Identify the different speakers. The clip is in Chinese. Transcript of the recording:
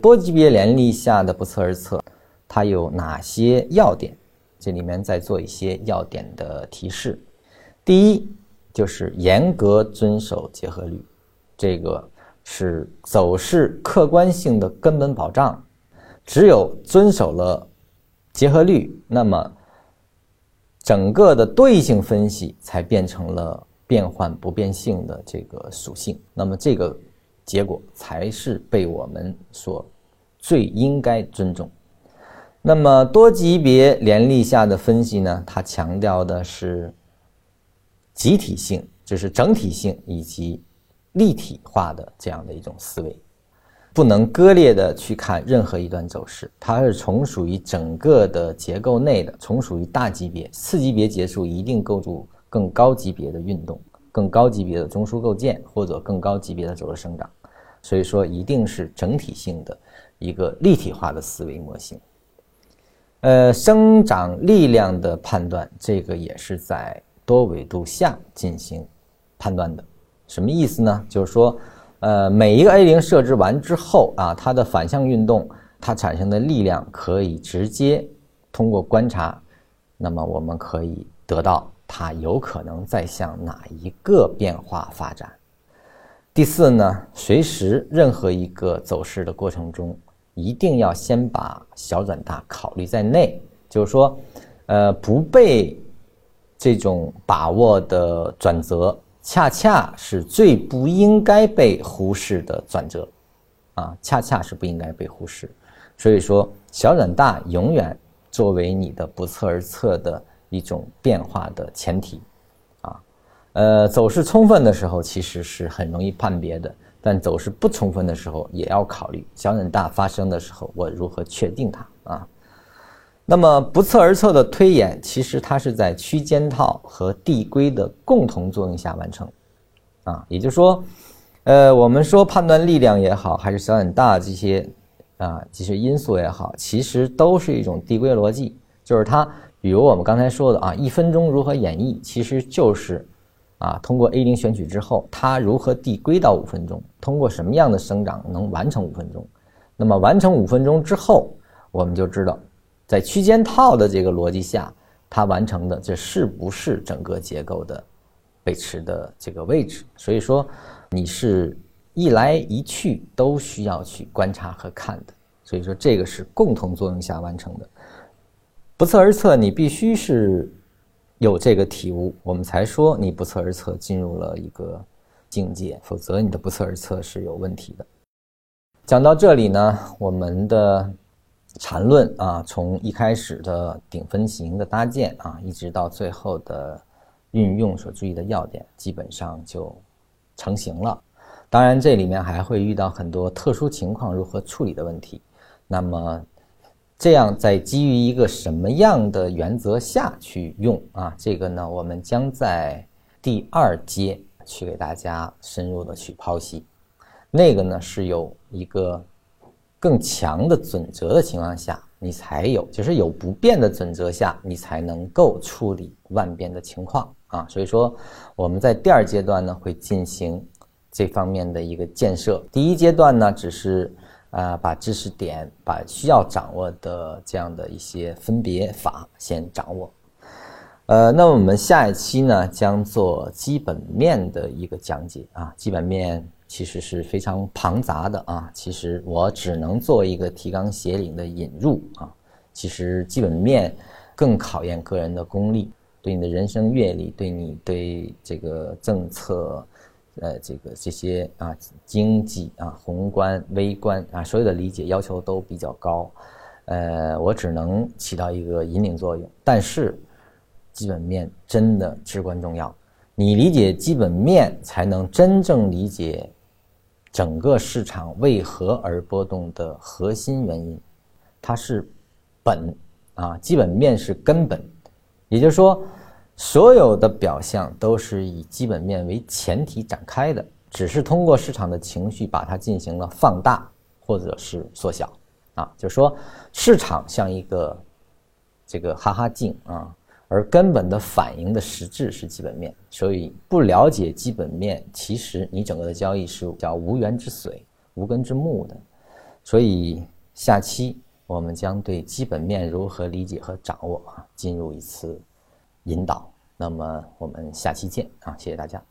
Speaker 1: 多级别联立下的不测而测，它有哪些要点？这里面再做一些要点的提示。第一，就是严格遵守结合律，这个是走势客观性的根本保障。只有遵守了结合律，那么整个的对性分析才变成了变换不变性的这个属性。那么这个结果才是被我们所最应该尊重。那么多级别联立下的分析呢？它强调的是集体性，就是整体性以及立体化的这样的一种思维，不能割裂的去看任何一段走势，它是从属于整个的结构内的，从属于大级别，次级别结束一定构筑更高级别的运动，更高级别的中枢构建或者更高级别的轴的生长，所以说一定是整体性的一个立体化的思维模型。呃，生长力量的判断，这个也是在多维度下进行判断的。什么意思呢？就是说，呃，每一个 A 零设置完之后啊，它的反向运动，它产生的力量可以直接通过观察，那么我们可以得到它有可能在向哪一个变化发展。第四呢，随时任何一个走势的过程中。一定要先把小转大考虑在内，就是说，呃，不被这种把握的转折，恰恰是最不应该被忽视的转折，啊，恰恰是不应该被忽视。所以说，小转大永远作为你的不测而测的一种变化的前提，啊，呃，走势充分的时候，其实是很容易判别的。但走势不充分的时候，也要考虑小转大发生的时候，我如何确定它啊？那么不测而测的推演，其实它是在区间套和递归的共同作用下完成，啊，也就是说，呃，我们说判断力量也好，还是小转大这些啊这些因素也好，其实都是一种递归逻辑，就是它，比如我们刚才说的啊，一分钟如何演绎，其实就是。啊，通过 A 零选取之后，它如何递归到五分钟？通过什么样的生长能完成五分钟？那么完成五分钟之后，我们就知道，在区间套的这个逻辑下，它完成的这是不是整个结构的背驰的这个位置？所以说，你是一来一去都需要去观察和看的。所以说，这个是共同作用下完成的，不测而测，你必须是。有这个体悟，我们才说你不测而测进入了一个境界，否则你的不测而测是有问题的。讲到这里呢，我们的缠论啊，从一开始的顶分型的搭建啊，一直到最后的运用所注意的要点，基本上就成型了。当然，这里面还会遇到很多特殊情况如何处理的问题。那么。这样，在基于一个什么样的原则下去用啊？这个呢，我们将在第二阶去给大家深入的去剖析。那个呢，是有一个更强的准则的情况下，你才有，就是有不变的准则下，你才能够处理万变的情况啊。所以说，我们在第二阶段呢，会进行这方面的一个建设。第一阶段呢，只是。啊，把知识点、把需要掌握的这样的一些分别法先掌握。呃，那我们下一期呢，将做基本面的一个讲解啊。基本面其实是非常庞杂的啊，其实我只能做一个提纲挈领的引入啊。其实基本面更考验个人的功力，对你的人生阅历，对你对这个政策。呃，这个这些啊，经济啊，宏观、微观啊，所有的理解要求都比较高，呃，我只能起到一个引领作用。但是，基本面真的至关重要，你理解基本面，才能真正理解整个市场为何而波动的核心原因。它是本啊，基本面是根本，也就是说。所有的表象都是以基本面为前提展开的，只是通过市场的情绪把它进行了放大或者是缩小，啊，就是说市场像一个这个哈哈镜啊，而根本的反映的实质是基本面，所以不了解基本面，其实你整个的交易是叫无源之水、无根之木的。所以下期我们将对基本面如何理解和掌握啊进入一次引导。那么我们下期见啊，谢谢大家。